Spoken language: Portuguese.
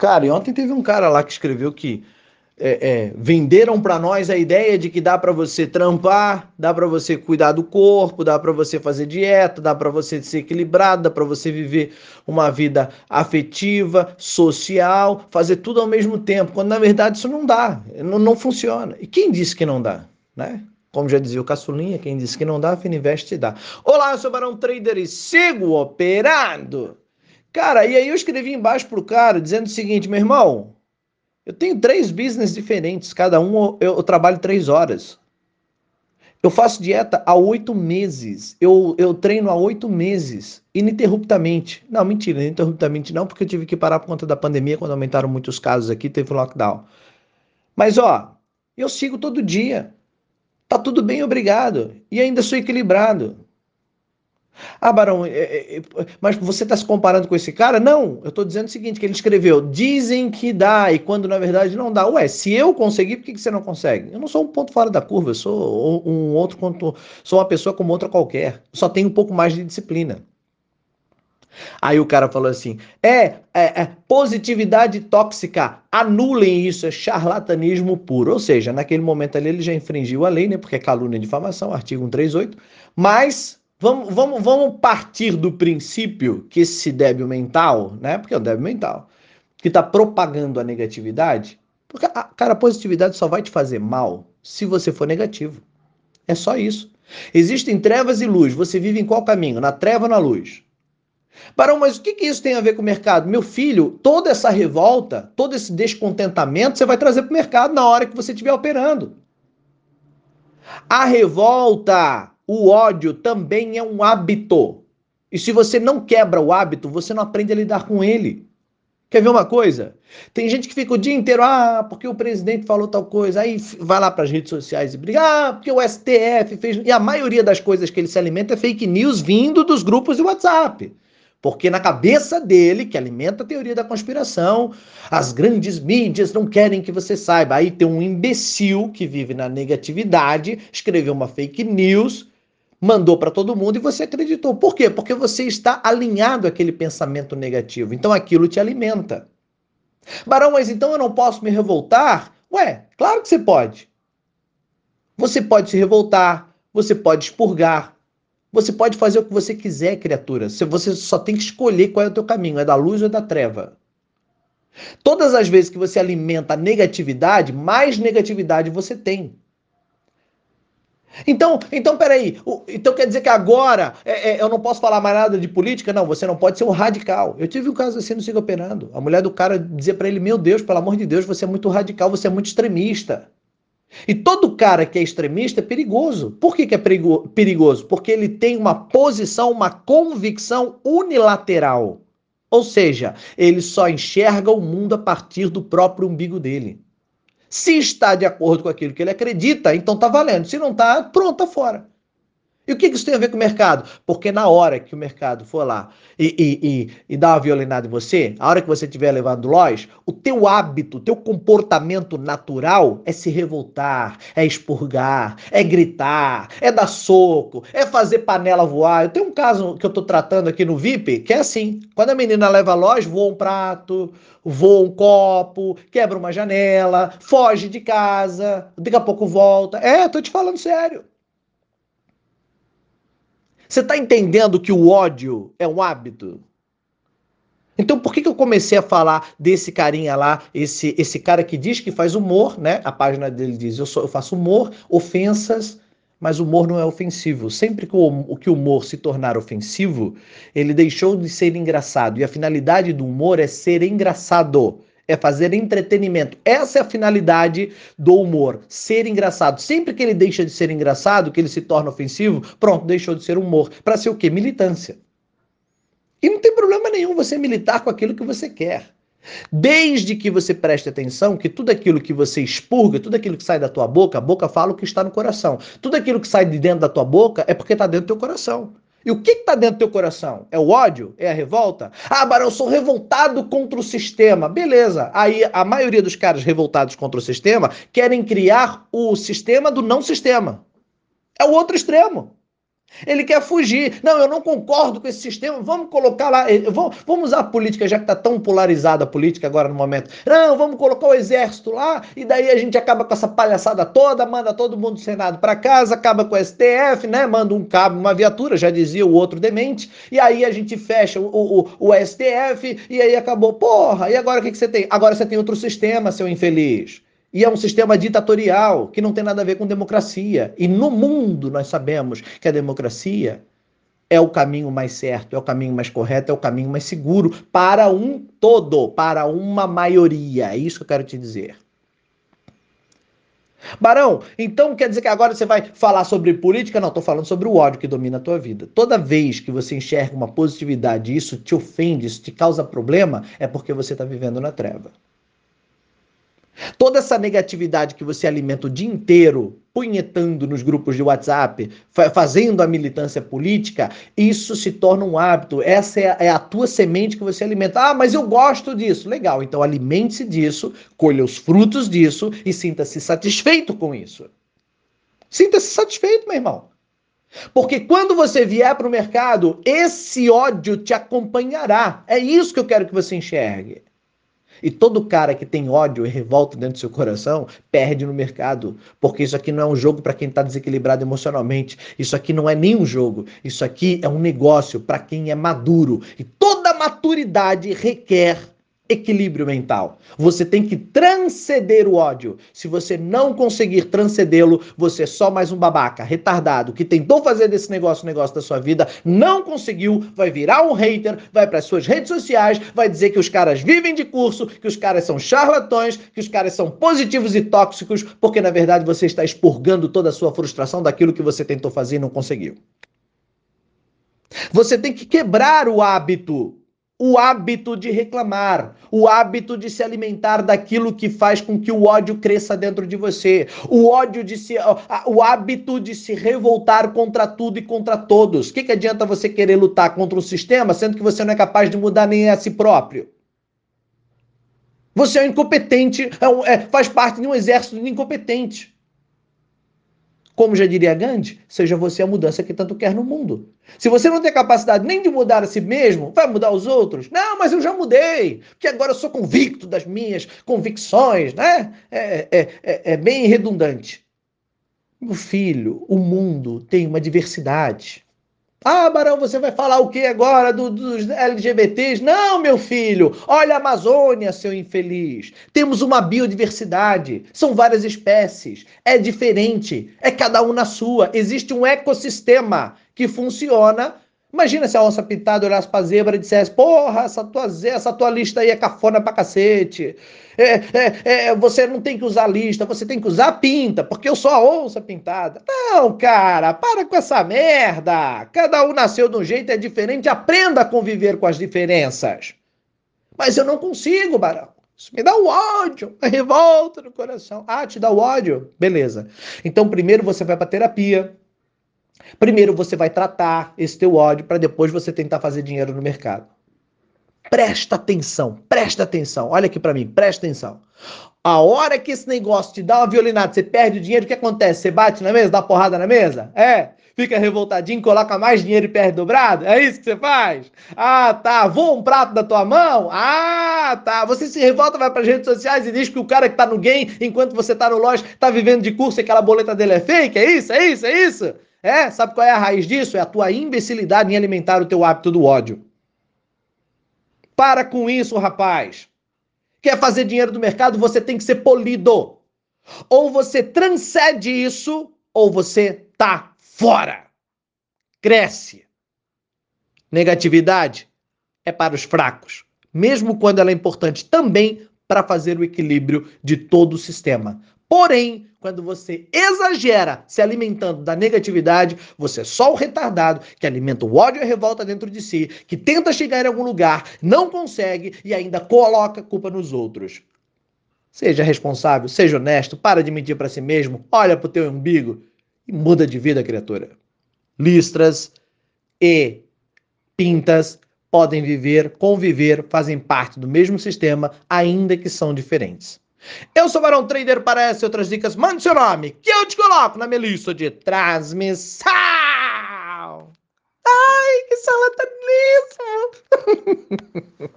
Cara, e ontem teve um cara lá que escreveu que é, é, venderam para nós a ideia de que dá para você trampar, dá para você cuidar do corpo, dá para você fazer dieta, dá para você ser equilibrado, dá para você viver uma vida afetiva, social, fazer tudo ao mesmo tempo, quando na verdade isso não dá, não, não funciona. E quem disse que não dá, né? Como já dizia o Caçulinha, quem disse que não dá, Fininvest dá. Olá, eu sou o Barão Trader e sigo operando. Cara, e aí eu escrevi embaixo pro cara dizendo o seguinte, meu irmão, eu tenho três business diferentes, cada um eu, eu trabalho três horas. Eu faço dieta há oito meses. Eu, eu treino há oito meses, ininterruptamente. Não, mentira, ininterruptamente não, porque eu tive que parar por conta da pandemia, quando aumentaram muitos casos aqui, teve lockdown. Mas, ó, eu sigo todo dia. Tá tudo bem, obrigado. E ainda sou equilibrado. Ah, Barão, é, é, é, mas você está se comparando com esse cara? Não, eu estou dizendo o seguinte, que ele escreveu, dizem que dá, e quando na verdade não dá. Ué, se eu conseguir, por que, que você não consegue? Eu não sou um ponto fora da curva, eu sou um outro, sou uma pessoa como outra qualquer. Só tenho um pouco mais de disciplina. Aí o cara falou assim: é, é, é, positividade tóxica, anulem isso, é charlatanismo puro. Ou seja, naquele momento ali ele já infringiu a lei, né? Porque é calúnia e difamação, artigo 138, mas Vamos, vamos, vamos partir do princípio que esse débil mental, né? Porque é um débil mental, que está propagando a negatividade. Porque, cara, a positividade só vai te fazer mal se você for negativo. É só isso. Existem trevas e luz. Você vive em qual caminho? Na treva ou na luz? Barão, mas o que, que isso tem a ver com o mercado? Meu filho, toda essa revolta, todo esse descontentamento, você vai trazer para o mercado na hora que você estiver operando. A revolta o ódio também é um hábito. E se você não quebra o hábito, você não aprende a lidar com ele. Quer ver uma coisa? Tem gente que fica o dia inteiro, ah, porque o presidente falou tal coisa, aí vai lá para as redes sociais e briga, ah, porque o STF fez. E a maioria das coisas que ele se alimenta é fake news vindo dos grupos de WhatsApp. Porque na cabeça dele, que alimenta a teoria da conspiração, as grandes mídias não querem que você saiba. Aí tem um imbecil que vive na negatividade, escreveu uma fake news mandou para todo mundo e você acreditou. Por quê? Porque você está alinhado àquele pensamento negativo. Então aquilo te alimenta. Barão, mas então eu não posso me revoltar? Ué, claro que você pode. Você pode se revoltar, você pode expurgar, você pode fazer o que você quiser, criatura. Você só tem que escolher qual é o teu caminho, é da luz ou é da treva. Todas as vezes que você alimenta a negatividade, mais negatividade você tem. Então, então peraí. Então quer dizer que agora é, é, eu não posso falar mais nada de política? Não, você não pode ser um radical. Eu tive um caso assim no Siga Operando. A mulher do cara dizia para ele: Meu Deus, pelo amor de Deus, você é muito radical, você é muito extremista. E todo cara que é extremista é perigoso. Por que, que é perigoso? Porque ele tem uma posição, uma convicção unilateral. Ou seja, ele só enxerga o mundo a partir do próprio umbigo dele. Se está de acordo com aquilo que ele acredita, então está valendo. Se não está, pronto, está fora. E o que isso tem a ver com o mercado? Porque na hora que o mercado for lá e, e, e, e dar uma violinada em você, a hora que você estiver levando loja, o teu hábito, o teu comportamento natural é se revoltar, é expurgar, é gritar, é dar soco, é fazer panela voar. Eu tenho um caso que eu estou tratando aqui no VIP, que é assim, quando a menina leva a loja, voa um prato, voa um copo, quebra uma janela, foge de casa, daqui a pouco volta. É, tô te falando sério. Você está entendendo que o ódio é um hábito? Então, por que, que eu comecei a falar desse carinha lá, esse, esse cara que diz que faz humor, né? A página dele diz: eu, sou, eu faço humor, ofensas, mas humor não é ofensivo. Sempre que o, que o humor se tornar ofensivo, ele deixou de ser engraçado. E a finalidade do humor é ser engraçado é fazer entretenimento. Essa é a finalidade do humor, ser engraçado. Sempre que ele deixa de ser engraçado, que ele se torna ofensivo, pronto, deixou de ser humor. Para ser o quê? Militância. E não tem problema nenhum você militar com aquilo que você quer. Desde que você preste atenção que tudo aquilo que você expurga, tudo aquilo que sai da tua boca, a boca fala o que está no coração. Tudo aquilo que sai de dentro da tua boca é porque está dentro do teu coração. E o que está dentro do teu coração? É o ódio? É a revolta? Ah, Barão, eu sou revoltado contra o sistema. Beleza. Aí a maioria dos caras revoltados contra o sistema querem criar o sistema do não sistema. É o outro extremo. Ele quer fugir. Não, eu não concordo com esse sistema. Vamos colocar lá. Vamos, vamos usar a política, já que está tão polarizada a política agora no momento. Não, vamos colocar o exército lá e daí a gente acaba com essa palhaçada toda, manda todo mundo do Senado para casa, acaba com o STF, né? Manda um cabo, uma viatura, já dizia o outro demente. E aí a gente fecha o, o, o STF e aí acabou. Porra, e agora o que, que você tem? Agora você tem outro sistema, seu infeliz. E é um sistema ditatorial que não tem nada a ver com democracia. E no mundo nós sabemos que a democracia é o caminho mais certo, é o caminho mais correto, é o caminho mais seguro para um todo, para uma maioria. É isso que eu quero te dizer. Barão, então quer dizer que agora você vai falar sobre política? Não, estou falando sobre o ódio que domina a tua vida. Toda vez que você enxerga uma positividade e isso te ofende, isso te causa problema, é porque você está vivendo na treva. Toda essa negatividade que você alimenta o dia inteiro, punhetando nos grupos de WhatsApp, fazendo a militância política, isso se torna um hábito. Essa é a, é a tua semente que você alimenta. Ah, mas eu gosto disso. Legal, então alimente-se disso, colha os frutos disso e sinta-se satisfeito com isso. Sinta-se satisfeito, meu irmão. Porque quando você vier para o mercado, esse ódio te acompanhará. É isso que eu quero que você enxergue. E todo cara que tem ódio e revolta dentro do seu coração perde no mercado, porque isso aqui não é um jogo para quem está desequilibrado emocionalmente. Isso aqui não é nem um jogo. Isso aqui é um negócio para quem é maduro. E toda maturidade requer equilíbrio mental. Você tem que transcender o ódio. Se você não conseguir transcendê-lo, você é só mais um babaca, retardado, que tentou fazer desse negócio o negócio da sua vida, não conseguiu, vai virar um hater, vai para suas redes sociais, vai dizer que os caras vivem de curso, que os caras são charlatões, que os caras são positivos e tóxicos, porque na verdade você está expurgando toda a sua frustração daquilo que você tentou fazer e não conseguiu. Você tem que quebrar o hábito o hábito de reclamar, o hábito de se alimentar daquilo que faz com que o ódio cresça dentro de você, o ódio de se, o hábito de se revoltar contra tudo e contra todos. O que, que adianta você querer lutar contra o sistema, sendo que você não é capaz de mudar nem a si próprio? Você é um incompetente, é, é, faz parte de um exército de incompetente. Como já diria Gandhi, seja você a mudança que tanto quer no mundo. Se você não tem capacidade nem de mudar a si mesmo, vai mudar os outros? Não, mas eu já mudei, porque agora eu sou convicto das minhas convicções, né? É, é, é, é bem redundante. Meu filho, o mundo tem uma diversidade. Ah, Barão, você vai falar o que agora do, dos LGBTs? Não, meu filho. Olha a Amazônia, seu infeliz. Temos uma biodiversidade. São várias espécies. É diferente. É cada um na sua. Existe um ecossistema que funciona Imagina se a onça pintada olhasse pra zebra e dissesse: Porra, essa tua, essa tua lista aí é cafona pra cacete. É, é, é, você não tem que usar lista, você tem que usar pinta, porque eu sou a onça pintada. Não, cara, para com essa merda. Cada um nasceu de um jeito, é diferente. Aprenda a conviver com as diferenças. Mas eu não consigo, Barão. Isso me dá o ódio, a revolta no coração. Ah, te dá o ódio? Beleza. Então, primeiro você vai pra terapia Primeiro você vai tratar esse teu ódio para depois você tentar fazer dinheiro no mercado. Presta atenção, presta atenção. Olha aqui para mim, presta atenção. A hora que esse negócio te dá uma violinada, você perde o dinheiro, o que acontece? Você bate na mesa, dá porrada na mesa? É? Fica revoltadinho, coloca mais dinheiro e perde dobrado? É isso que você faz? Ah, tá. Voa um prato da tua mão? Ah, tá. Você se revolta, vai para as redes sociais e diz que o cara que tá no game, enquanto você tá no loja, tá vivendo de curso e aquela boleta dele é fake? É isso? É isso? É isso? É, sabe qual é a raiz disso? É a tua imbecilidade em alimentar o teu hábito do ódio. Para com isso, rapaz. Quer fazer dinheiro do mercado? Você tem que ser polido. Ou você transcende isso, ou você tá fora. Cresce. Negatividade é para os fracos, mesmo quando ela é importante também para fazer o equilíbrio de todo o sistema. Porém, quando você exagera se alimentando da negatividade, você é só o retardado que alimenta o ódio e a revolta dentro de si, que tenta chegar em algum lugar, não consegue e ainda coloca culpa nos outros. Seja responsável, seja honesto, para de mentir para si mesmo, olha para o teu umbigo e muda de vida, criatura. Listras e pintas podem viver, conviver, fazem parte do mesmo sistema, ainda que são diferentes. Eu sou Barão Trader para essas e outras dicas. Mande seu nome, que eu te coloco na minha lista de transmissão. Ai, que sala tá delícia!